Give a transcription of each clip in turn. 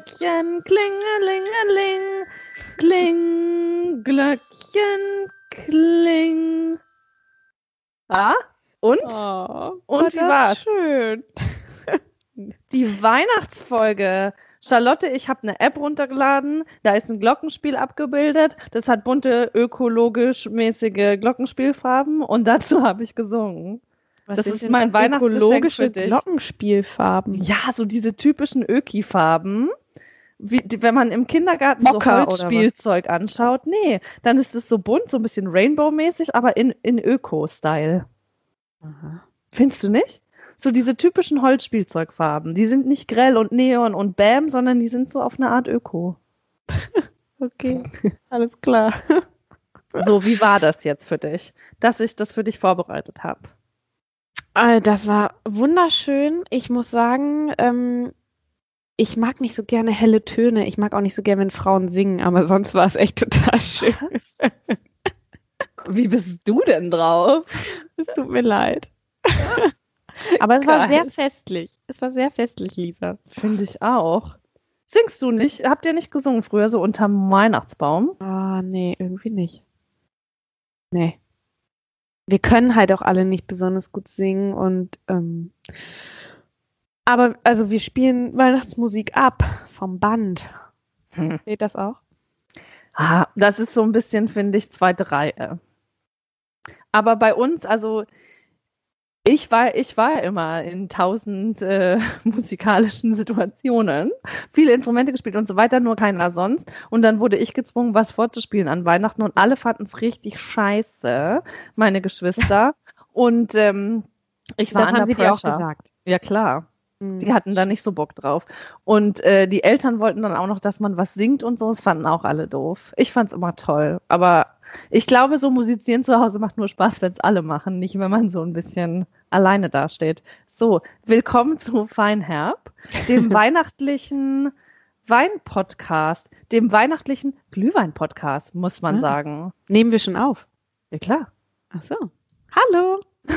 Glöckchen, klingelingeling, kling, Glöckchen, kling. Ah, und? Oh, Und wie war's? schön. Die Weihnachtsfolge. Charlotte, ich habe eine App runtergeladen, da ist ein Glockenspiel abgebildet. Das hat bunte, ökologisch mäßige Glockenspielfarben und dazu habe ich gesungen. Was Das ist denn mein Weihnachtsgeschenk für dich. Glockenspielfarben. Ja, so diese typischen Öki-Farben. Wie, wenn man im Kindergarten Mokka so? Holzspielzeug anschaut, nee, dann ist es so bunt, so ein bisschen Rainbow-mäßig, aber in, in Öko-Style. Findest du nicht? So diese typischen Holzspielzeugfarben. Die sind nicht grell und neon und bam, sondern die sind so auf eine Art Öko. Okay, alles klar. So, wie war das jetzt für dich, dass ich das für dich vorbereitet habe? Äh, Das war wunderschön. Ich muss sagen, ähm, ich mag nicht so gerne helle Töne. Ich mag auch nicht so gerne, wenn Frauen singen, aber sonst war es echt total schön. Wie bist du denn drauf? Es tut mir leid. Aber es war Geil. sehr festlich. Es war sehr festlich, Lisa. Finde ich auch. Singst du nicht? Habt ihr nicht gesungen früher so unterm Weihnachtsbaum? Ah, nee, irgendwie nicht. Nee. Wir können halt auch alle nicht besonders gut singen und ähm, aber also wir spielen Weihnachtsmusik ab vom Band. Hm. Seht das auch? Ah, das ist so ein bisschen, finde ich, zweite Reihe. Aber bei uns, also ich war, ich war immer in tausend äh, musikalischen Situationen, viele Instrumente gespielt und so weiter, nur keiner sonst. Und dann wurde ich gezwungen, was vorzuspielen an Weihnachten und alle fanden es richtig scheiße, meine Geschwister. Und ähm, ich war das haben sie dir auch gesagt. Ja, klar. Mhm. Die hatten da nicht so Bock drauf. Und äh, die Eltern wollten dann auch noch, dass man was singt und so. Das fanden auch alle doof. Ich fand's immer toll. Aber ich glaube, so musizieren zu Hause macht nur Spaß, wenn es alle machen, nicht wenn man so ein bisschen alleine dasteht. So, willkommen zu Feinherb, dem weihnachtlichen Wein-Podcast, dem weihnachtlichen Glühwein-Podcast, muss man Ah. sagen. Nehmen wir schon auf. Ja, klar. Ach so. Hallo.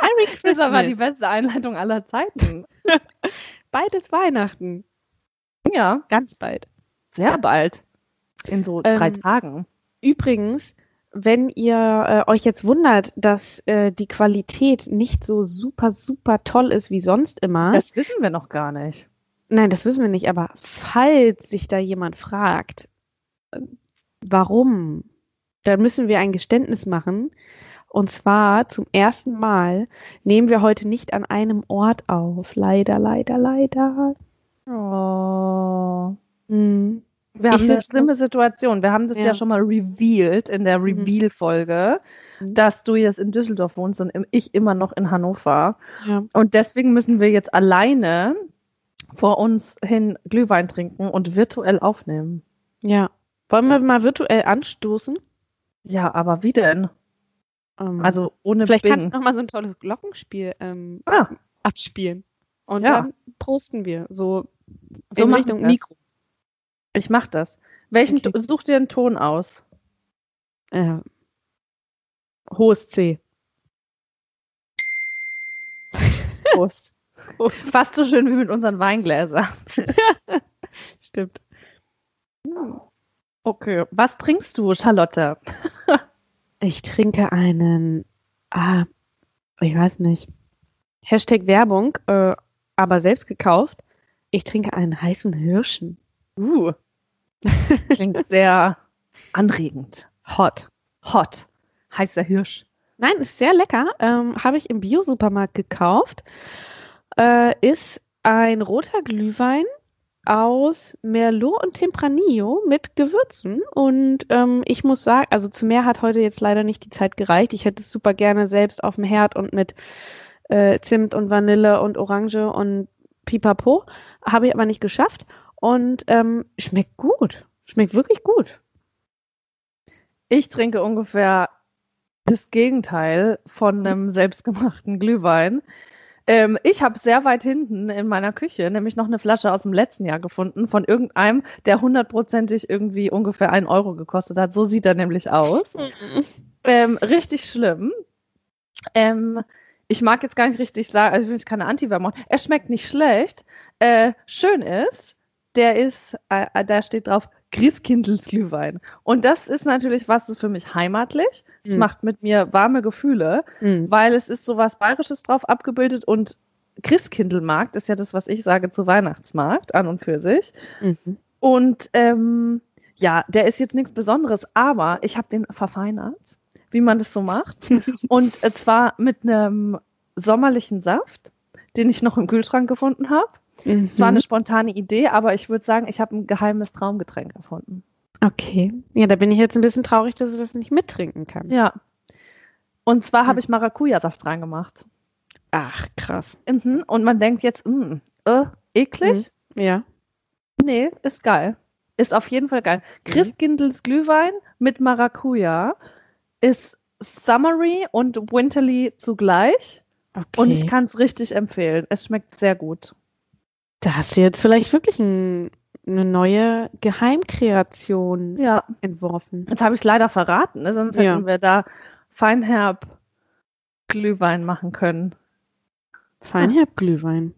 Merry Das ist aber die Christmas. beste Einleitung aller Zeiten. Beides Weihnachten. Ja, Ganz bald. sehr bald. In so drei Ähm, Tagen. Übrigens, wenn ihr äh, euch jetzt wundert, dass äh, die Qualität nicht so super, super toll ist wie sonst immer. Das wissen wir noch gar nicht. nein, das wissen wir nicht, aber falls sich da jemand fragt, äh, warum, dann müssen wir ein Geständnis machen. Und zwar zum ersten Mal nehmen wir heute nicht an einem Ort auf. Leider, leider, leider. Oh. Hm. Wir Ich haben eine find's schlimme Situation. Wir haben das ja, Ja. schon mal revealed in der Mhm. Reveal-Folge, Mhm. dass du jetzt in Düsseldorf wohnst und ich immer noch in Hannover. Ja. Und deswegen müssen wir jetzt alleine vor uns hin Glühwein trinken und virtuell aufnehmen. ja. Wollen wir mal virtuell anstoßen? Ja, aber wie denn? Ähm, Also ohne Vielleicht Bing. kannst du noch mal so ein tolles Glockenspiel ähm, Ah. abspielen. Und Ja. dann posten wir so, So in Richtung wir's. Mikro. Ich mach das. Welchen Okay. Such dir einen Ton aus? Äh, hohes C. Prost. Fast so schön wie mit unseren Weingläsern. Stimmt. Okay. Was trinkst du, Charlotte? Ich trinke einen, ah, ich weiß nicht, Hashtag Werbung, äh, aber selbst gekauft. Ich trinke einen heißen Hirschen. Uh. Klingt sehr anregend. Hot. Hot. Heißer Hirsch. Nein, ist sehr lecker. Ähm, Habe ich im Bio-Supermarkt gekauft. Äh, ist ein roter Glühwein aus Merlot und Tempranillo mit Gewürzen. Und ähm, ich muss sagen, also zu mehr hat heute jetzt leider nicht die Zeit gereicht. Ich hätte es super gerne selbst auf dem Herd und mit äh, Zimt und Vanille und Orange und Pipapo. Habe ich aber nicht geschafft. Und ähm, schmeckt gut. Schmeckt wirklich gut. Ich trinke ungefähr das Gegenteil von einem selbstgemachten Glühwein. Ähm, ich habe sehr weit hinten in meiner Küche nämlich noch eine Flasche aus dem letzten Jahr gefunden von irgendeinem, der hundertprozentig irgendwie ungefähr einen Euro gekostet hat. So sieht er nämlich aus. Ähm, richtig schlimm. Ähm, ich mag jetzt gar nicht richtig sagen, also ich will jetzt keine Anti-Werbung machen. Er schmeckt nicht schlecht. Äh, schön ist, der ist, äh, da steht drauf Christkindlesglühwein. Und das ist natürlich was, ist für mich heimatlich. Es Mhm. macht mit mir warme Gefühle, Mhm. weil es ist so was Bayerisches drauf abgebildet und Christkindlmarkt ist ja das, was ich sage zu Weihnachtsmarkt an und für sich. Mhm. Und ähm, ja, der ist jetzt nichts Besonderes, aber ich habe den verfeinert, wie man das so macht. Und äh, zwar mit einem sommerlichen Saft, den ich noch im Kühlschrank gefunden habe. Es war eine spontane Idee, aber ich würde sagen, ich habe ein geheimes Traumgetränk erfunden. Okay. Ja, da bin ich jetzt ein bisschen traurig, dass ich das nicht mittrinken kann. Ja. Und zwar Hm. habe ich Maracuja-Saft reingemacht. Ach, krass. Mhm. Und man denkt jetzt, mh, äh, eklig? Ja. Nee, ist geil. Ist auf jeden Fall geil. Christkindls Glühwein mit Maracuja ist summery und winterly zugleich. Okay. Und ich kann es richtig empfehlen. Es schmeckt sehr gut. Da hast du jetzt vielleicht wirklich ein, eine neue Geheimkreation Ja. entworfen. Jetzt habe ich es leider verraten, ne? sonst Ja. hätten wir da Feinherb Glühwein machen können. Feinherb-Glühwein.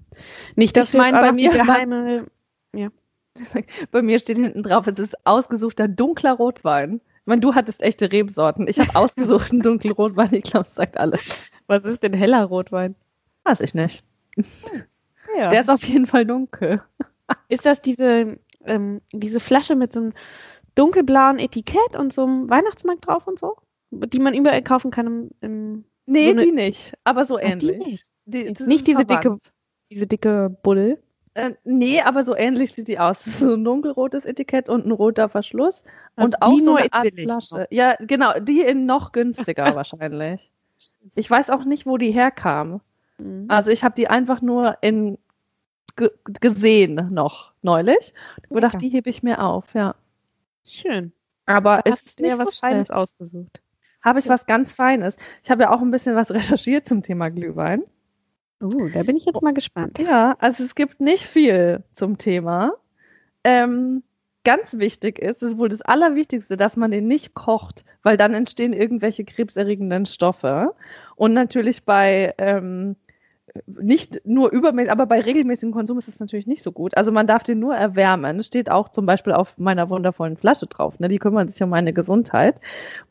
Nicht, dass Ich meine, bei mir geheime. Bei mir steht hinten drauf, es ist ausgesuchter dunkler Rotwein. Ich meine, du hattest echte Rebsorten. Ich habe ausgesuchten dunklen Rotwein. Ich glaube, es sagt alles. Was ist denn heller Rotwein? Weiß ich nicht. Ja. Der ist auf jeden Fall dunkel. ist das diese, ähm, diese Flasche mit so einem dunkelblauen Etikett und so einem Weihnachtsmarkt drauf und so? Die man überall kaufen kann im, im Nee, So eine- die nicht, aber so Ach, die ähnlich. nicht. Die, Nicht diese dicke- diese dicke Buddel. Äh, nee, aber so ähnlich sieht die aus. So ein dunkelrotes Etikett und ein roter Verschluss. Also und auch die so eine in Art Flasche. noch. Ja, genau, die in noch günstiger wahrscheinlich. Ich weiß auch nicht, wo die herkam. Mhm. Also ich habe die einfach nur in gesehen noch neulich. Ich gedacht, Ja. die hebe ich mir auf, ja. Schön. Aber Da ist ja nicht so was Feines schlecht. ausgesucht. Habe ich was ganz Feines. Ich habe ja auch ein bisschen was recherchiert zum Thema Glühwein. Uh, da bin ich jetzt mal gespannt. Ja, also es gibt nicht viel zum Thema. Ähm, ganz wichtig ist, das ist wohl das Allerwichtigste, dass man den nicht kocht, weil dann entstehen irgendwelche krebserregenden Stoffe. Und natürlich bei ähm, nicht nur übermäßig, aber bei regelmäßigem Konsum ist es natürlich nicht so gut. Also man darf den nur erwärmen. Steht auch zum Beispiel auf meiner wundervollen Flasche drauf. Ne? Die kümmern sich um meine Gesundheit.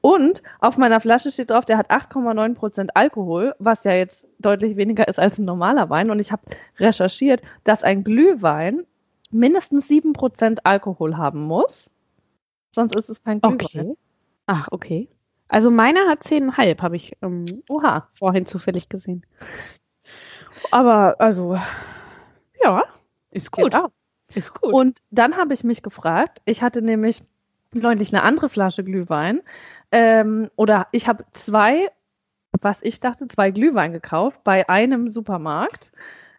Und auf meiner Flasche steht drauf, der hat 8,9 Prozent Alkohol, was ja jetzt deutlich weniger ist als ein normaler Wein. Und ich habe recherchiert, dass ein Glühwein mindestens 7 Prozent Alkohol haben muss. Sonst ist es kein Glühwein. Okay. Ach, okay. Also meiner hat 10,5, habe ich ähm, Oha. vorhin zufällig gesehen. Aber, also, ja, ist gut. Ist gut. Und dann habe ich mich gefragt, ich hatte nämlich neulich eine andere Flasche Glühwein ähm, oder ich habe zwei, was ich dachte, zwei Glühwein gekauft bei einem Supermarkt.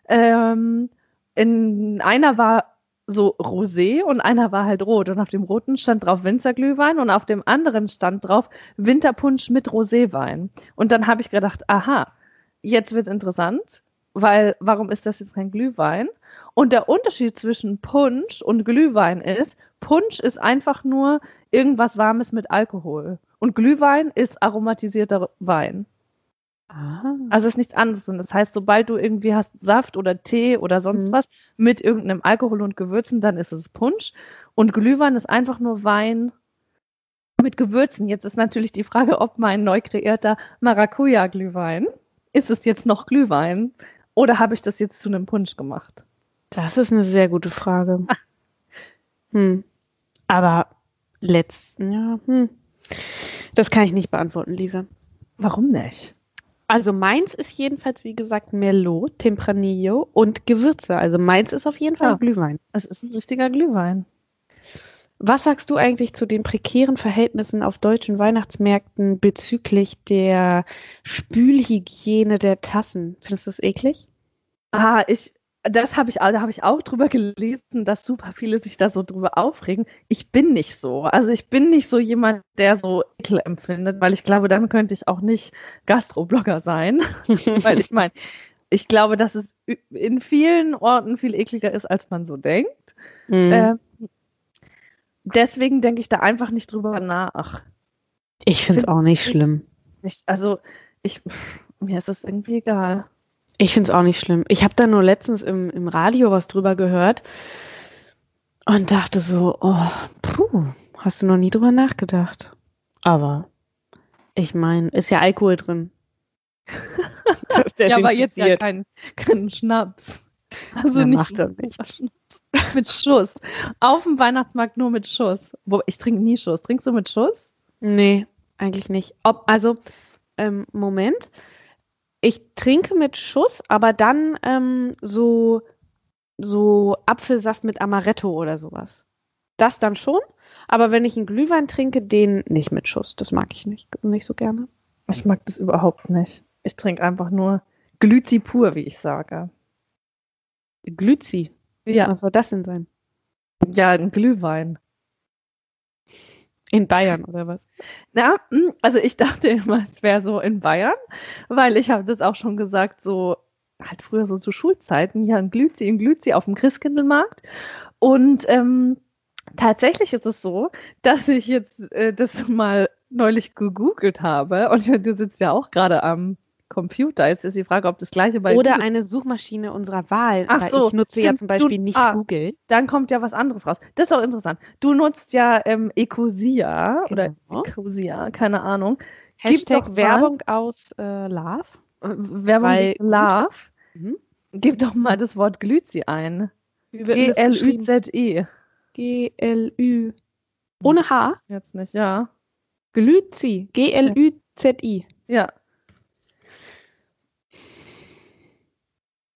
Ähm, in einer war so rosé und einer war halt rot und auf dem roten stand drauf Winzerglühwein und auf dem anderen stand drauf Winterpunsch mit Roséwein. Und dann habe ich gedacht, aha, jetzt wird es interessant, weil warum ist das jetzt kein Glühwein? Und der Unterschied zwischen Punsch und Glühwein ist, Punsch ist einfach nur irgendwas Warmes mit Alkohol. Und Glühwein ist aromatisierter Wein. ah. Also es ist nichts anderes. Und das heißt, sobald du irgendwie hast Saft oder Tee oder sonst Mhm. was mit irgendeinem Alkohol und Gewürzen, dann ist es Punsch. Und Glühwein ist einfach nur Wein mit Gewürzen. Jetzt ist natürlich die Frage, ob mein neu kreierter Maracuja-Glühwein, ist es jetzt noch Glühwein oder habe ich das jetzt zu einem Punsch gemacht? Das ist eine sehr gute Frage. Hm. Aber letzten, ja, hm. Das kann ich nicht beantworten, Lisa. Warum nicht? Also meins ist jedenfalls, wie gesagt, Merlot, Tempranillo und Gewürze. Also meins ist auf jeden Fall Ja. Glühwein. Es ist ein richtiger Glühwein. Was sagst du eigentlich zu den prekären Verhältnissen auf deutschen Weihnachtsmärkten bezüglich der Spülhygiene der Tassen? Findest du das eklig? Ah, ich, das habe ich, da habe ich auch drüber gelesen, dass super viele sich da so drüber aufregen. Ich bin nicht so. Also ich bin nicht so jemand, der so Ekel empfindet, weil ich glaube, dann könnte ich auch nicht Gastroblogger sein. weil ich meine, ich glaube, dass es in vielen Orten viel ekliger ist, als man so denkt. Mhm. Ähm, deswegen denke ich da einfach nicht drüber nach. ich finde es auch nicht ich- schlimm. Ich, also ich, mir ist es irgendwie egal. Ich finde es auch nicht schlimm. Ich habe da nur letztens im, im Radio was drüber gehört. Und dachte so, oh, puh, hast du noch nie drüber nachgedacht. Aber ich meine, ist ja Alkohol drin. ja, aber jetzt ja kein, kein Schnaps. Also Na, nicht, macht er nicht. mit Schuss. Auf dem Weihnachtsmarkt nur mit Schuss. Wo, ich trinke nie Schuss. Trinkst du mit Schuss? Nee, eigentlich nicht. Ob, also, ähm, Moment. Ich trinke mit Schuss, aber dann ähm, so, so Apfelsaft mit Amaretto oder sowas. Das dann schon. Aber wenn ich einen Glühwein trinke, den nicht mit Schuss. Das mag ich nicht, nicht so gerne. Ich mag das überhaupt nicht. Ich trinke einfach nur Glüzi pur, wie ich sage. Glüzi. Ja, Was soll das denn sein? ja, ein Glühwein. In Bayern oder was? Na, hm, also ich dachte immer, es wäre so in Bayern, weil ich habe das auch schon gesagt, so halt früher so zu Schulzeiten, ja, ein Glüzi, ein Glüzi auf dem Christkindlmarkt. Und ähm, tatsächlich ist es so, dass ich jetzt äh, das mal neulich gegoogelt habe und ich meine, du sitzt ja auch gerade am Computer. Jetzt ist die Frage, ob das gleiche bei Oder Google- eine Suchmaschine unserer Wahl. Ach weil so, ich nutze ja stimmt, zum Beispiel du- nicht ah. Google. dann kommt ja was anderes raus. Das ist auch interessant. Du nutzt ja ähm, Ecosia oder Genau. Ecosia, keine Ahnung. Hashtag doch mal- Werbung aus äh, Love. Äh, Werbung Weil- Love. Mhm. Gib doch mal das Wort Glüzi ein. G-L-Ü-Z-I. G-L-Ü. Ohne H. Jetzt nicht, ja. Glüzi. G-L-Ü-Z-I. Ja.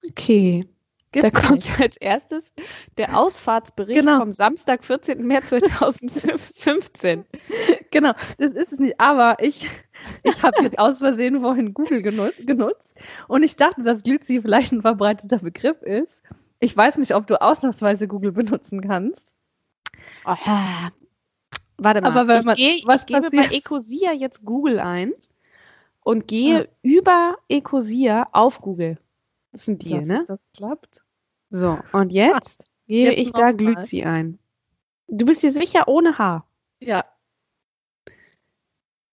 Okay. Gibt's da kommt nicht. als erstes der Ausfahrtsbericht Genau. vom Samstag, 14. März 2015. Genau, das ist es nicht. Aber ich, ich habe jetzt aus Versehen vorhin Google genutzt, genutzt und ich dachte, dass Glüzi vielleicht ein verbreiteter Begriff ist. Ich weiß nicht, ob du ausnahmsweise Google benutzen kannst. Oh, warte mal. Aber wenn ich man- gehe, was ich gebe bei passiert? Ecosia jetzt Google ein und gehe über Ecosia auf Google. Das sind die, Dass ne? Das klappt. So, und jetzt gebe Jetzt ich da. Glüzi ein. Du bist dir sicher ohne H. Ja.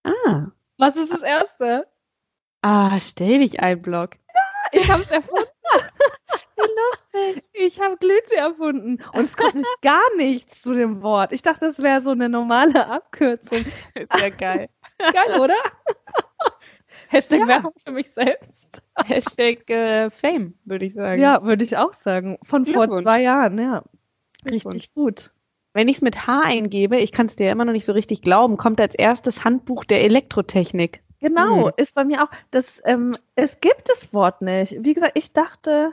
Ah. Was ist das Erste? Ah, stell dich ein, Blog. Ich habe es erfunden. Ich habe Glüzi erfunden. Und es kommt nicht gar nichts zu dem Wort. Ich dachte, das wäre so eine normale Abkürzung. Sehr geil. Geil, oder? Hashtag Ja. Werbung für mich selbst. Hashtag äh, Fame, würde ich sagen. Ja, würde ich auch sagen. Von vor zwei Jahren, ja. Richtig gut. Wenn ich es mit H eingebe, ich kann es dir immer noch nicht so richtig glauben, kommt als erstes Handbuch der Elektrotechnik. Genau, Hm. ist bei mir auch. Das, ähm, es gibt das Wort nicht. Wie gesagt, ich dachte,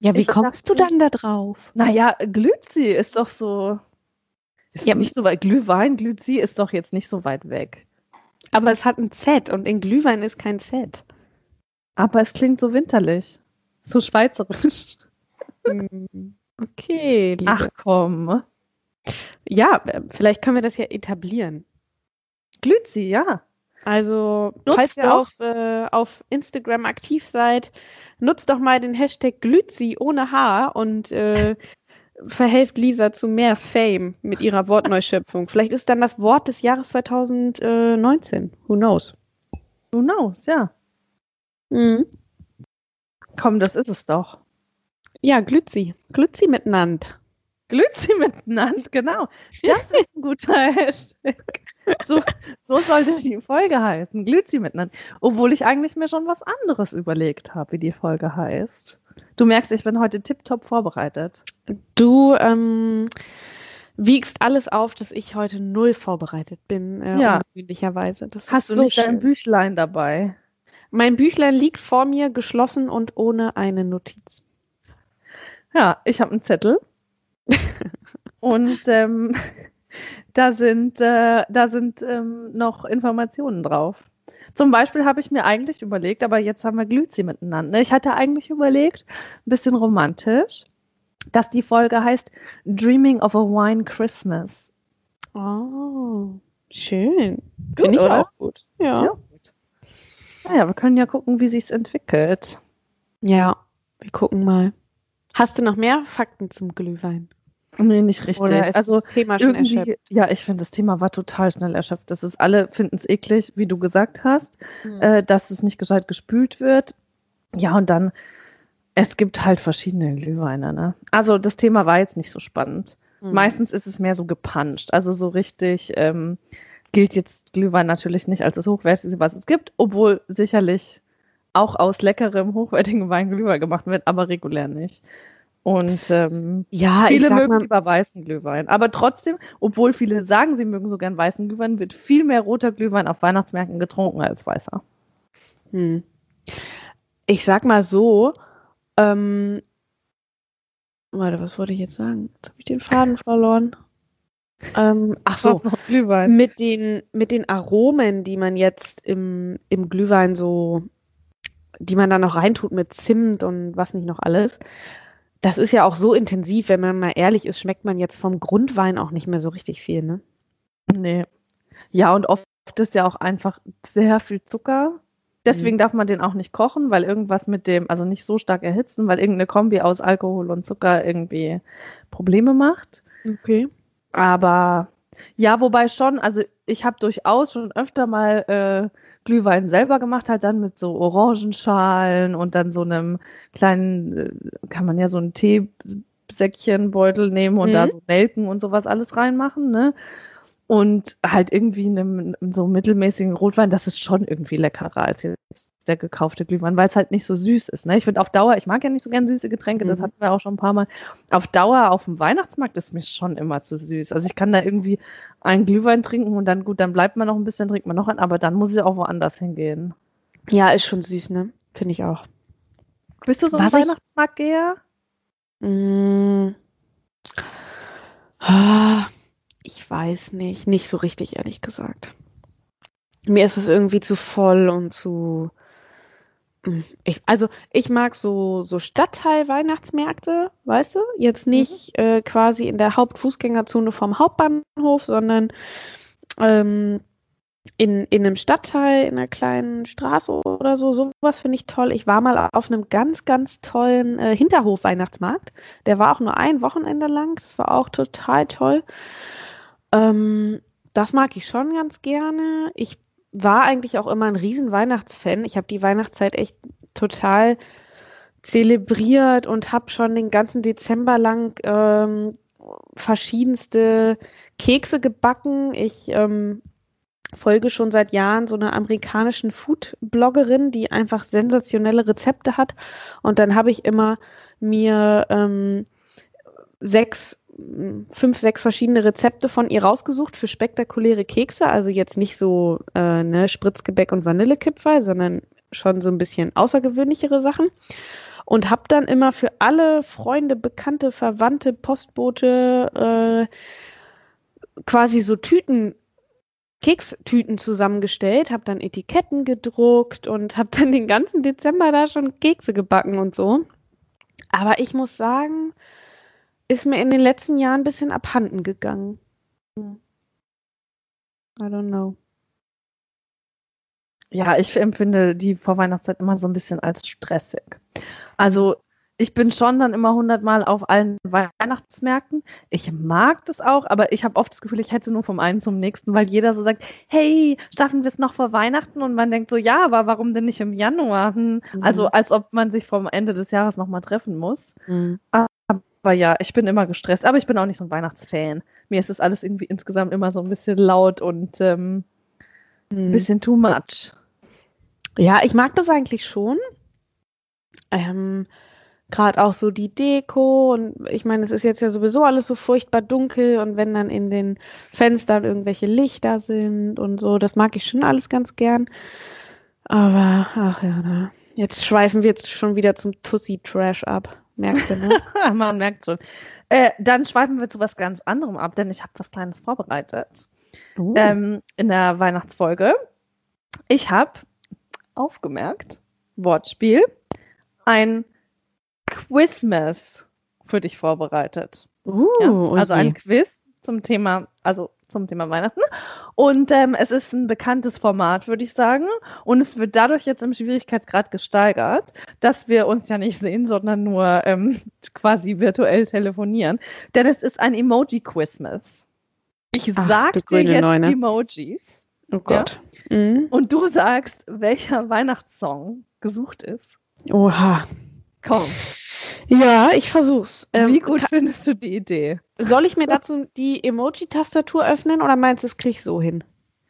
Ja, wie kommst du dachte- dann da drauf? naja, Glüzi ist doch so. Ist Ja, nicht so weit. Glühwein, Glüzi ist doch jetzt nicht so weit weg. Aber es hat ein Z und in Glühwein ist kein Z. Aber es klingt so winterlich. So schweizerisch. Okay, liebe. Ach komm. Ja, vielleicht können wir das ja etablieren. Glüzi, ja. Also, Nutzt falls ihr auf, äh, auf Instagram aktiv seid, nutzt doch mal den Hashtag Glützi ohne H und äh, verhelft Lisa zu mehr Fame mit ihrer Wortneuschöpfung. Vielleicht ist dann das Wort des Jahres 2019. Who knows? Who knows, ja. Mhm. Komm, das ist es doch. Ja, Glützi. Glützi miteinander. Glützi miteinander, genau. Das ist ein guter Hashtag. So, so sollte die Folge heißen. Glützi miteinander. Obwohl ich eigentlich mir schon was anderes überlegt habe, wie die Folge heißt. Du merkst, ich bin heute tiptop vorbereitet. Du ähm, wiegst alles auf, dass ich heute null vorbereitet bin, äh, Ja. ungewöhnlicherweise. Das Hast du so nicht dein schön. Büchlein dabei? Mein Büchlein liegt vor mir, geschlossen und ohne eine Notiz. Ja, ich habe einen Zettel. Und ähm, da sind, äh, da sind ähm, noch Informationen drauf. Zum Beispiel habe ich mir eigentlich überlegt, aber jetzt haben wir Glüzi miteinander. Ich hatte eigentlich überlegt, ein bisschen romantisch, dass die Folge heißt Dreaming of a Wine Christmas. Oh, schön. Finde ich oder? auch gut. Ja. Ja. Naja, wir können ja gucken, wie sich's entwickelt. ja, wir gucken mal. Hast du noch mehr Fakten zum Glühwein? Nee, nicht richtig. Oder ist also das Thema schon irgendwie, erschöpft? ja, ich finde, das Thema war total schnell erschöpft. Das ist alle finden es eklig, wie du gesagt hast. Hm. äh, dass es nicht gescheit gespült wird. Ja, und dann, es gibt halt verschiedene Glühweine. Ne? Also das Thema war jetzt nicht so spannend. Mhm. Meistens ist es mehr so gepanscht. Also so richtig ähm, gilt jetzt Glühwein natürlich nicht als das Hochwertigste, was es gibt, obwohl sicherlich auch aus leckerem, hochwertigem Wein Glühwein gemacht wird, aber regulär nicht. Und ähm, ja, viele mögen mal, lieber weißen Glühwein. Aber trotzdem, obwohl viele sagen, sie mögen so gern weißen Glühwein, wird viel mehr roter Glühwein auf Weihnachtsmärkten getrunken als weißer. Hm. Ich sag mal so, ähm, warte, was wollte ich jetzt sagen? Jetzt habe ich den Faden verloren. Ähm, ach so, Mit den, mit den Aromen, die man jetzt im, im Glühwein so, die man da noch reintut mit Zimt und was nicht noch alles, das ist ja auch so intensiv, wenn man mal ehrlich ist, schmeckt man jetzt vom Grundwein auch nicht mehr so richtig viel, ne? Nee. Ja, und oft ist ja auch einfach sehr viel Zucker. Deswegen mhm. darf man den auch nicht kochen, weil irgendwas mit dem, also nicht so stark erhitzen, weil irgendeine Kombi aus Alkohol und Zucker irgendwie Probleme macht. Okay. Aber ja, wobei schon, also ich habe durchaus schon öfter mal äh, Glühwein selber gemacht, halt dann mit so Orangenschalen und dann so einem kleinen, äh, kann man ja so ein Teesäckchenbeutel nehmen und mhm. da so Nelken und sowas alles reinmachen, ne? Und halt irgendwie in einem so mittelmäßigen Rotwein, das ist schon irgendwie leckerer als jetzt der gekaufte Glühwein, weil es halt nicht so süß ist. Ne? Ich finde auf Dauer, ich mag ja nicht so gern süße Getränke, mhm. das hatten wir auch schon ein paar Mal. Auf Dauer auf dem Weihnachtsmarkt ist mir schon immer zu süß. Also ich kann da irgendwie einen Glühwein trinken und dann gut, dann bleibt man noch ein bisschen, trinkt man noch einen, aber dann muss ich auch woanders hingehen. Ja, ist schon süß, ne? Finde ich auch. Bist du so ein Weihnachtsmarktgeher? Mm. Ich weiß nicht, nicht so richtig, ehrlich gesagt. Mir ist es irgendwie zu voll und zu ich, also ich mag so, so Stadtteil-Weihnachtsmärkte, weißt du? Jetzt mhm. nicht mhm. äh, quasi in der Hauptfußgängerzone vom Hauptbahnhof, sondern ähm, in, in einem Stadtteil, in einer kleinen Straße oder so. Sowas finde ich toll. Ich war mal auf einem ganz, ganz tollen äh, Hinterhof-Weihnachtsmarkt. Der war auch nur ein Wochenende lang. Das war auch total toll. Ähm, das mag ich schon ganz gerne. Ich war eigentlich auch immer ein riesen Weihnachtsfan. Ich habe die Weihnachtszeit echt total zelebriert und habe schon den ganzen Dezember lang ähm, verschiedenste Kekse gebacken. Ich ähm, folge schon seit Jahren so einer amerikanischen Food-Bloggerin, die einfach sensationelle Rezepte hat. Und dann habe ich immer mir ähm, sechs fünf, sechs verschiedene Rezepte von ihr rausgesucht für spektakuläre Kekse. Also jetzt nicht so äh, ne, Spritzgebäck und Vanillekipferl, sondern schon so ein bisschen außergewöhnlichere Sachen. Und habe dann immer für alle Freunde, Bekannte, Verwandte, Postbote äh, quasi so Tüten Kekstüten zusammengestellt, habe dann Etiketten gedruckt und habe dann den ganzen Dezember da schon Kekse gebacken und so. Aber ich muss sagen, ist mir in den letzten Jahren ein bisschen abhanden gegangen. I don't know. Ja, ich empfinde die Vorweihnachtszeit immer so ein bisschen als stressig. Also ich bin schon dann immer hundertmal auf allen Weihnachtsmärkten. Ich mag das auch, aber ich habe oft das Gefühl, ich hätte nur vom einen zum nächsten, weil jeder so sagt, hey, schaffen wir es noch vor Weihnachten? Und man denkt so, ja, aber warum denn nicht im Januar? Hm. Mhm. Also als ob man sich vom Ende des Jahres nochmal treffen muss. Mhm. Aber ja, ich bin immer gestresst. Aber ich bin auch nicht so ein Weihnachtsfan. Mir ist das alles irgendwie insgesamt immer so ein bisschen laut und ähm, ein hm. bisschen too much. Ja, ich mag das eigentlich schon. Ähm, Gerade auch so die Deko und ich meine, es ist jetzt ja sowieso alles so furchtbar dunkel und wenn dann in den Fenstern irgendwelche Lichter sind und so, das mag ich schon alles ganz gern. Aber, ach ja, na, jetzt schweifen wir jetzt schon wieder zum Tussi-Trash ab. Merkst du, ne? Man merkt schon. Äh, dann schweifen wir zu was ganz anderem ab, denn ich habe was Kleines vorbereitet. Uh. Ähm, in der Weihnachtsfolge. Ich habe aufgemerkt, Wortspiel, ein Quizmas für dich vorbereitet. Uh, ja, also okay. ein Quiz zum Thema, also zum Thema Weihnachten. Und ähm, es ist ein bekanntes Format, würde ich sagen. Und es wird dadurch jetzt im Schwierigkeitsgrad gesteigert, dass wir uns ja nicht sehen, sondern nur ähm, quasi virtuell telefonieren. Denn es ist ein Emoji-Quizmas. Ich Ach, sag dir jetzt Neune. Emojis. Oh Gott. Ja? Mhm. Und du sagst, welcher Weihnachtssong gesucht ist. Oha. Komm. Ja, ich versuch's. Wie Ähm, gut ka- findest du die Idee? soll ich mir dazu die Emoji-Tastatur öffnen oder meinst du, das krieg ich so hin?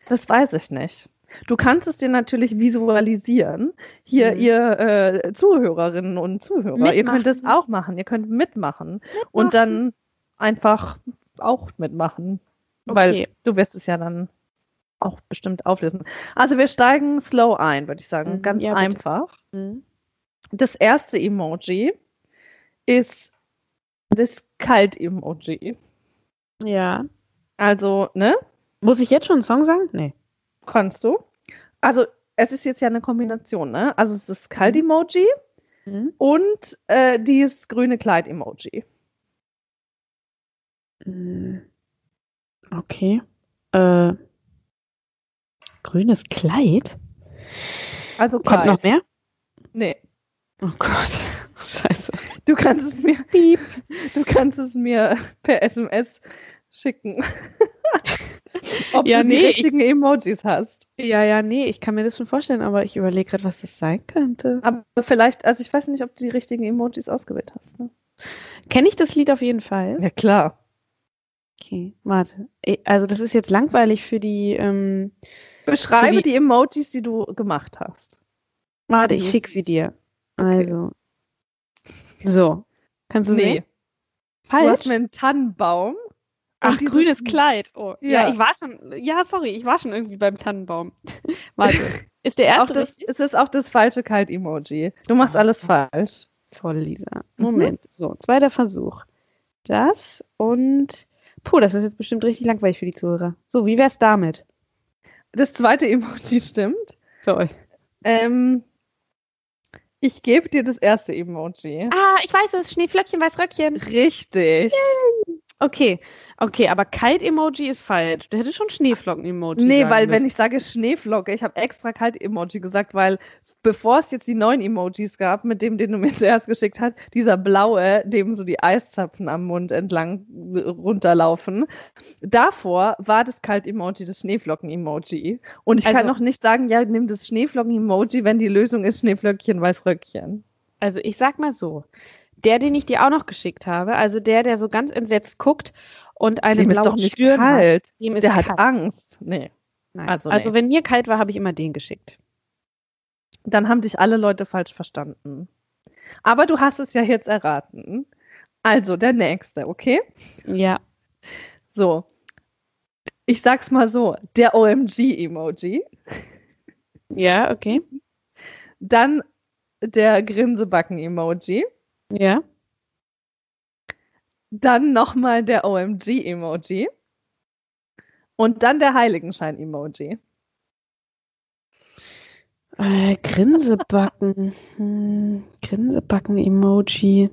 Das weiß ich nicht. Du kannst es dir natürlich visualisieren. Hier, Mhm. ihr äh, Zuhörerinnen und Zuhörer, ihr könnt es Mitmachen. auch machen. Ihr könnt mitmachen und dann einfach auch mitmachen. Weil Okay. du wirst es ja dann auch bestimmt auflösen. Also wir steigen slow ein, würde ich sagen. Mhm, Ganz ja, einfach. Mhm. Das erste Emoji ist das Kalt-Emoji. Ja. Also, ne? Muss ich jetzt schon einen Song sagen? Nee. Kannst du. Also, es ist jetzt ja eine Kombination, ne? Also, es ist das Kalt-Emoji Mhm. und äh, dieses grüne Kleid-Emoji. Mm. Okay. Äh, grünes Kleid? Also, Kommt kalt. noch mehr? Nee. Oh Gott. Scheiße. Du kannst es mir, Piep. du kannst es mir per SMS schicken. Ob Ja, du die nee, ich- richtigen Emojis hast. Ja, ja, nee, ich kann mir das schon vorstellen, aber ich überlege gerade, was das sein könnte. Aber vielleicht, also ich weiß nicht, ob du die richtigen Emojis ausgewählt hast. Ne? Kenne ich das Lied auf jeden Fall? Ja, klar. Okay, warte. Also das ist jetzt langweilig für die. Ähm, Beschreibe Für die, die- Emojis, die du gemacht hast. warte, ich schicke sie dir. Okay. Also. So. Kannst du Nee. sehen? Du hast Falsch. mir einen Tannenbaum. Ach, grünes Kleid. Oh, ja. Ja. ich war schon. Ja, sorry, ich war schon irgendwie beim Tannenbaum. Warte. Ist der erste das, es ist auch das falsche Kalt-Emoji. Du machst Ah. alles falsch. Toll, Lisa. Mhm. Moment. So, zweiter Versuch. Das und. Puh, das ist jetzt bestimmt richtig langweilig für die Zuhörer. So, wie wär's damit? Das zweite Emoji stimmt. Toll. Ähm, ich gebe dir das erste Emoji. Ah, ich weiß es. Schneeflöckchen, Weißröckchen. Richtig. Okay, okay, aber Kalt-Emoji ist falsch. Du hättest schon Schneeflocken-Emoji Nee, weil wenn müssen. ich sage Schneeflocke, ich habe extra Kalt-Emoji gesagt, weil bevor es jetzt die neuen Emojis gab, mit dem, den du mir zuerst geschickt hast, dieser blaue, dem so die Eiszapfen am Mund entlang äh, runterlaufen, davor war das Kalt-Emoji das Schneeflocken-Emoji. Und ich kann Also- noch nicht sagen, ja, nimm das Schneeflocken-Emoji, wenn die Lösung ist Schneeflöckchen, Weißröckchen. Also ich sag mal so, der, den ich dir auch noch geschickt habe, also der, der so ganz entsetzt guckt und eine Dem ist blaue doch nicht hat, kalt. dem ist Der hat kalt. Angst. Nee. Nein. also Also, nee. wenn mir kalt war, habe ich immer den geschickt. Dann haben dich alle Leute falsch verstanden. Aber du hast es ja jetzt erraten. Also, der nächste, okay? Ja. So. Ich sag's mal so: der OMG-Emoji, Ja, okay. dann der Grinsebacken-Emoji, Ja. Dann nochmal der OMG-Emoji und dann der Heiligenschein-Emoji. Äh, Grinsebacken. Hm, Grinsebacken-Emoji.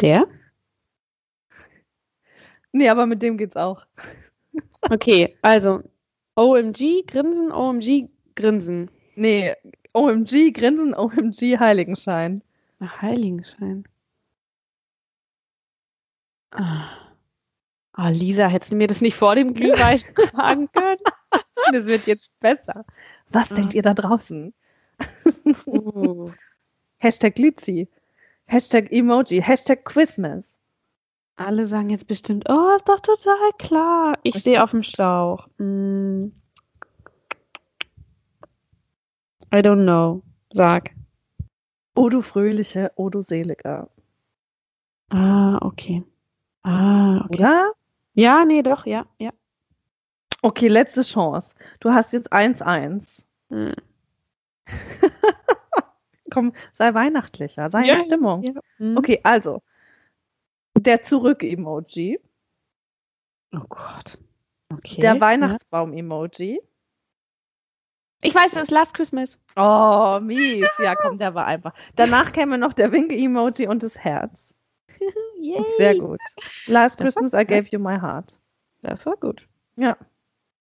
Der? Nee, aber mit dem geht's auch. Okay, also OMG, Grinsen, OMG, Grinsen. Nee, OMG, Grinsen, OMG, Heiligenschein. Ach, Heiligenschein. Ah. Lisa, hättest du mir das nicht vor dem Glühwein sagen können? Das wird jetzt besser. Was denkt ihr da draußen? Uh. Hashtag Glitzy. Hashtag Emoji. Hashtag Christmas. Alle sagen jetzt bestimmt, oh, ist doch total klar. Ich stehe auf dem Schlauch. Hm. I don't know. Sag. O du Fröhliche, o du Seliger. Ah, okay. Ah, okay. Oder? Ja, nee, doch, ja, ja. Okay, letzte Chance. Du hast jetzt 1-1. Hm. Komm, sei weihnachtlicher, sei Ja, in Stimmung. ja. Hm. Okay, also. Der Zurück-Emoji. Oh Gott. Okay. Der ja. Weihnachtsbaum-Emoji. Ich weiß, es ist Last Christmas. Oh, mies. Ja, komm, der war einfach. Danach käme noch der Winke-Emoji und das Herz. Yay. Sehr gut. Last Christmas I gave you my heart. Das war gut. Ja.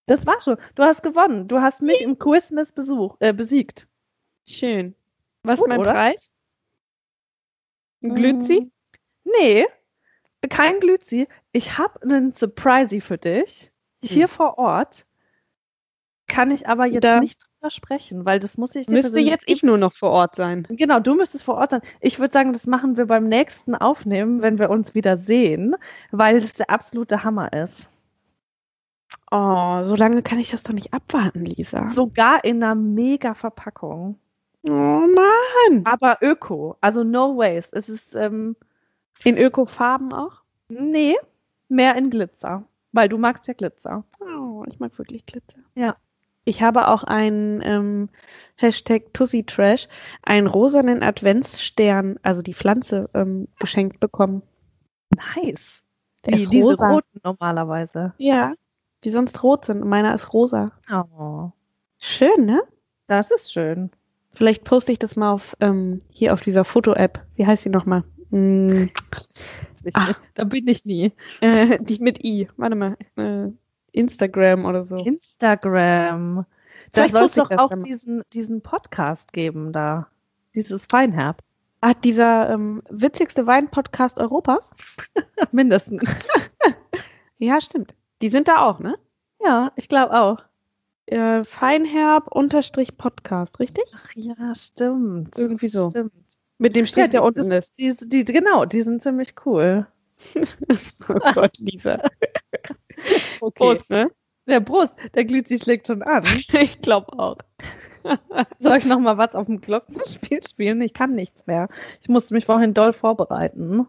Das war schon. Du hast gewonnen. Du hast mich im Christmas besuch, äh, besiegt. Schön. Was Gut, ist mein oder? Preis? Ein Glützi? Mm, Nee, kein Glützi. Ich habe einen Surprise für dich. Hier Hm. vor Ort. Kann ich aber jetzt Da. nicht versprechen, weil das muss ich dir Müsste jetzt ich nur noch vor Ort sein. Genau, du müsstest vor Ort sein. Ich würde sagen, das machen wir beim nächsten Aufnehmen, wenn wir uns wieder sehen, weil das der absolute Hammer ist. Oh, so lange kann ich das doch nicht abwarten, Lisa. Sogar in einer mega Verpackung. Oh Mann. Aber Öko, also no waste. Es ist, ähm, In Ökofarben auch? nee, mehr in Glitzer, weil du magst ja Glitzer. Oh, ich mag wirklich Glitzer. Ja. Ich habe auch einen ähm, Hashtag Tussi Trash, einen rosanen Adventsstern, also die Pflanze, ähm, geschenkt bekommen. Nice. Der Die, ist diese rosa. roten normalerweise. Ja, die sonst rot sind. Meiner ist rosa. Oh, Schön, ne? das ist schön. Vielleicht poste ich das mal auf ähm, hier auf dieser Foto-App. Wie heißt die nochmal? Hm, Ich Ach. nicht. Da bin ich nie. äh, die mit I. Warte mal. Äh, Instagram oder so. Instagram. Da soll es doch auch diesen, diesen Podcast geben da. Dieses Feinherb. Ah, dieser ähm, witzigste Wein-Podcast Europas? Mindestens. Ja, stimmt. Die sind da auch, ne? Ja, ich glaube auch. Äh, Feinherb unterstrich Podcast, richtig? Ach ja, stimmt. Irgendwie so. Stimmt. Mit dem Strich, Ja, der unten ist. Die, die, genau, die sind ziemlich cool. Oh Gott, Lisa. Okay. Prost, ne? Der Brust, der Glützi schlägt schon an. Ich glaube auch. Soll ich noch mal was auf dem Glockenspiel spielen? Ich kann nichts mehr. Ich musste mich vorhin doll vorbereiten.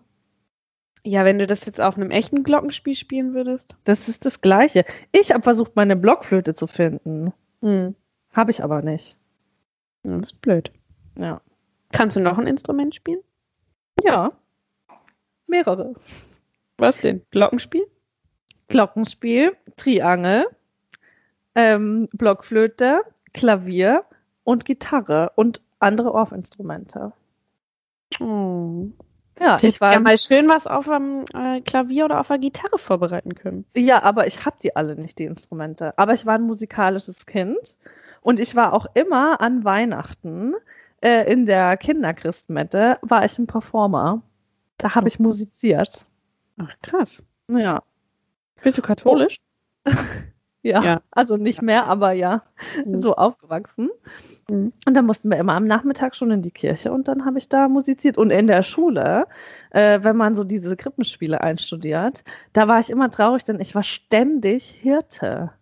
Ja, wenn du das jetzt auf einem echten Glockenspiel spielen würdest. Das ist das Gleiche. Ich habe versucht, meine Blockflöte zu finden. Hm. Habe ich aber nicht. Das ist blöd. Ja. Kannst du noch ein Instrument spielen? Ja. Mehrere. Was denn? Glockenspiel? Glockenspiel, Triangel, ähm, Blockflöte, Klavier und Gitarre und andere Orff-Instrumente. Oh. Ja, Ich war ja mal schön was auf dem äh, Klavier oder auf der Gitarre vorbereiten können. Ja, aber ich habe die alle nicht, die Instrumente. Aber ich war ein musikalisches Kind und ich war auch immer an Weihnachten äh, in der Kinderchristmette, war ich ein Performer. Da habe ich musiziert. Ach, krass. Ja. Bist du katholisch? ja. Ja. Also nicht mehr, aber ja, Mhm. so aufgewachsen. Mhm. Und dann mussten wir immer am Nachmittag schon in die Kirche und dann habe ich da musiziert. Und in der Schule, äh, wenn man so diese Krippenspiele einstudiert, da war ich immer traurig, denn ich war ständig Hirte.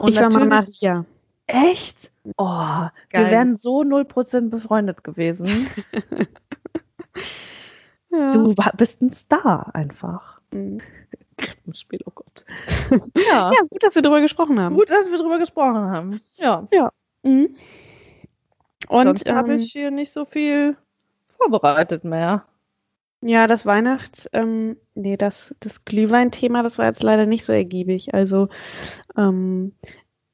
Und ich war mal Maria. Echt? Oh, wir Geil. wären so 0% befreundet gewesen. Ja. Du bist ein Star einfach. Mhm. Krippenspiel, oh Gott. Ja, Ja, gut, dass wir darüber gesprochen haben. gut, dass wir drüber gesprochen haben. Ja, Mhm. Und sonst habe ähm, ich hier nicht so viel vorbereitet mehr. ja, das Weihnachts, ähm, nee, das, das Glühwein-Thema, das war jetzt leider nicht so ergiebig. Also, ähm,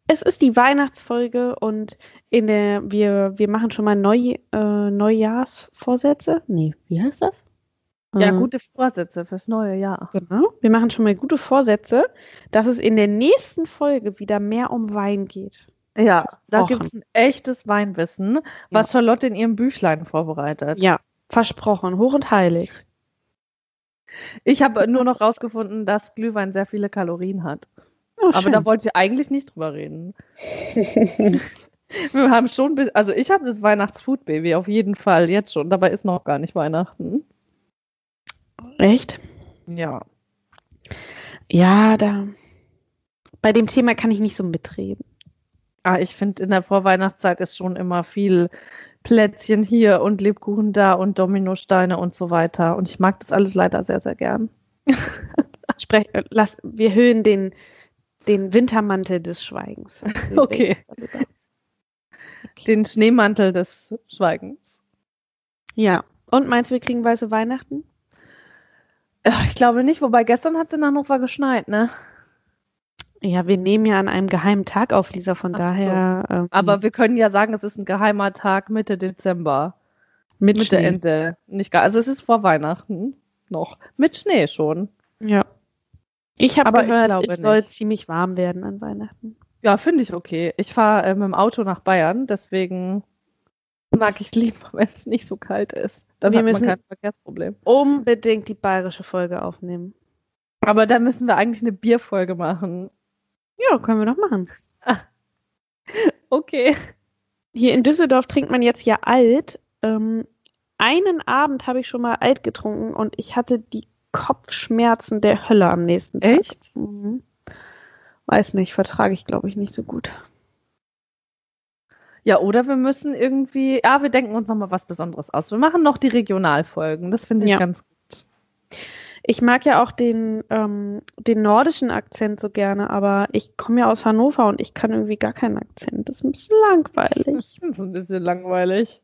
es ist die Weihnachtsfolge und in der, wir, wir machen schon mal Neu, äh, Neujahrsvorsätze. Nee, wie heißt das? Ja, Äh, gute Vorsätze fürs neue Jahr. Genau. Wir machen schon mal gute Vorsätze, dass es in der nächsten Folge wieder mehr um Wein geht. Ja, da gibt es ein echtes Weinwissen, was Charlotte in ihrem Büchlein vorbereitet. Ja, versprochen, hoch und heilig. Ich habe nur noch rausgefunden, dass Glühwein sehr viele Kalorien hat. Oh, Aber da wollte ich eigentlich nicht drüber reden. Wir haben schon, bis, also ich habe das Weihnachtsfood-Baby auf jeden Fall jetzt schon. Dabei ist noch gar nicht Weihnachten. Echt? Ja. Ja, da. Bei dem Thema kann ich nicht so mitreden. Ah, ich finde, in der Vorweihnachtszeit ist schon immer viel Plätzchen hier und Lebkuchen da und Dominosteine und so weiter. Und ich mag das alles leider sehr, sehr gern. Sprech, lass, wir höhen den, den Wintermantel des Schweigens. Okay. Den Schneemantel des Schweigens. Ja. Und meinst du, wir kriegen weiße Weihnachten? Ich glaube nicht, wobei gestern hat es in Hannover geschneit, ne? Ja, wir nehmen ja an einem geheimen Tag auf, Lisa, von Ach so. daher. ähm, Aber wir können ja sagen, es ist ein geheimer Tag Mitte Dezember. mit Mitte, Schnee. Ende. Nicht gar, also es ist vor Weihnachten noch. Mit Schnee schon. Ja. Ich habe ich gehört, glaube es soll nicht. ziemlich warm werden an Weihnachten. Ja, finde ich okay. Ich fahre äh, mit dem Auto nach Bayern, deswegen mag ich lieber, wenn es nicht so kalt ist. Dann Wir hat man müssen- kein Verkehrsproblem. Unbedingt die bayerische Folge aufnehmen. Aber da müssen wir eigentlich eine Bierfolge machen. Ja, können wir doch machen. Okay. Hier in Düsseldorf trinkt man jetzt ja alt. Ähm, einen Abend habe ich schon mal alt getrunken und ich hatte die Kopfschmerzen der Hölle am nächsten Tag. Echt? Mhm. Weiß nicht, vertrage ich glaube ich nicht so gut. Ja, oder wir müssen irgendwie, ja, wir denken uns nochmal was Besonderes aus. Wir machen noch die Regionalfolgen. Das finde ich Ja. ganz gut. Ich mag ja auch den, ähm, den nordischen Akzent so gerne, aber ich komme ja aus Hannover und ich kann irgendwie gar keinen Akzent. Das ist ein bisschen langweilig. Das ist ein bisschen langweilig.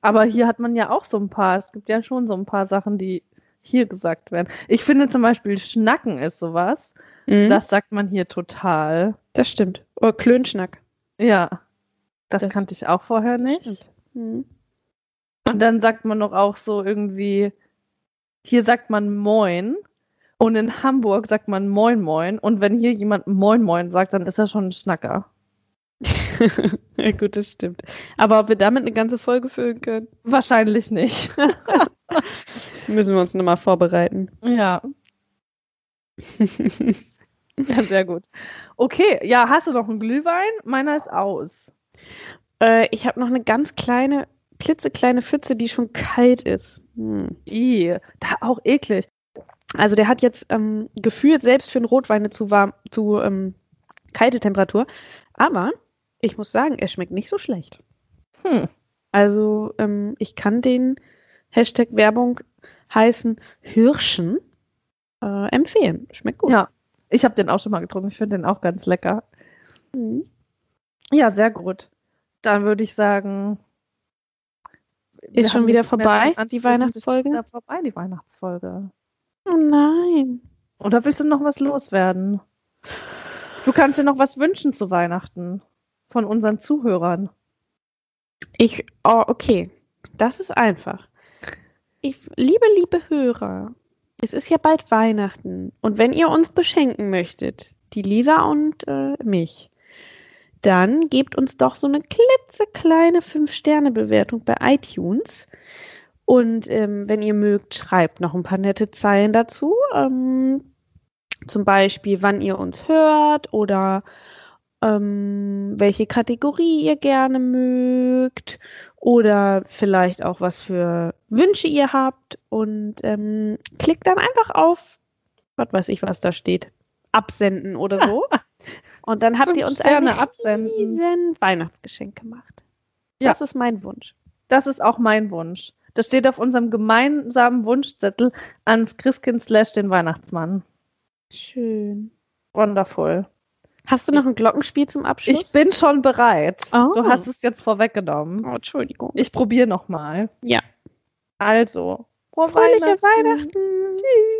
Aber hier hat man ja auch so ein paar, es gibt ja schon so ein paar Sachen, die hier gesagt werden. Ich finde zum Beispiel Schnacken ist sowas. Mhm, Das sagt man hier total. das stimmt. Oder Klönschnack. Ja. Das, Das kannte ich auch vorher nicht. Mhm. Und dann sagt man noch auch so irgendwie, hier sagt man Moin. Und in Hamburg sagt man Moin Moin. Und wenn hier jemand Moin Moin sagt, dann ist er schon ein Schnacker. ja, gut, das stimmt. Aber ob wir damit eine ganze Folge füllen können, Wahrscheinlich nicht. müssen wir uns nochmal vorbereiten. ja. ja, sehr gut. Okay, ja, hast du noch einen Glühwein? Meiner ist aus. Äh, ich habe noch eine ganz kleine, klitzekleine Pfütze, die schon kalt ist. Hm. I, da auch eklig. Also der hat jetzt ähm, gefühlt selbst für einen Rotwein eine zu warm, zu ähm, kalte Temperatur. Aber ich muss sagen, er schmeckt nicht so schlecht. Hm. Also ähm, ich kann den Hashtag Werbung heißen Hirschen äh, empfehlen. Schmeckt gut. Ja, ich habe den auch schon mal getrunken. Ich finde den auch ganz lecker. Mhm. Ja, sehr gut. Dann würde ich sagen. Ist schon wieder vorbei, die. Weihnachtsfolge? Ist wieder vorbei, die Weihnachtsfolge. Oh nein. Oder willst du noch was loswerden? Du kannst dir noch was wünschen zu Weihnachten von unseren Zuhörern. Ich, oh, okay. Das ist einfach. Ich, liebe, liebe Hörer, es ist ja bald Weihnachten. Und wenn ihr uns beschenken möchtet, die Lisa und äh, mich, dann gebt uns doch so eine klitzekleine 5-Sterne-Bewertung bei iTunes. Und ähm, wenn ihr mögt, schreibt noch ein paar nette Zeilen dazu. Ähm, zum Beispiel, wann ihr uns hört oder ähm, welche Kategorie ihr gerne mögt oder vielleicht auch was für Wünsche ihr habt und ähm, klickt dann einfach auf, was weiß ich, was da steht, absenden oder so. und dann habt ihr uns Sterne ein absenden. riesen Weihnachtsgeschenk gemacht. Ja. Das ist mein Wunsch. Das ist auch mein Wunsch. Das steht auf unserem gemeinsamen Wunschzettel ans Christkind slash den Weihnachtsmann. Schön. Wonderful. Hast du noch ein Glockenspiel zum Abschluss? Ich bin schon bereit. Oh. Du hast es jetzt vorweggenommen. oh, Entschuldigung. Ich probiere nochmal. Ja. Also, frohe Fröhliche Weihnachten. Weihnachten. Tschüss.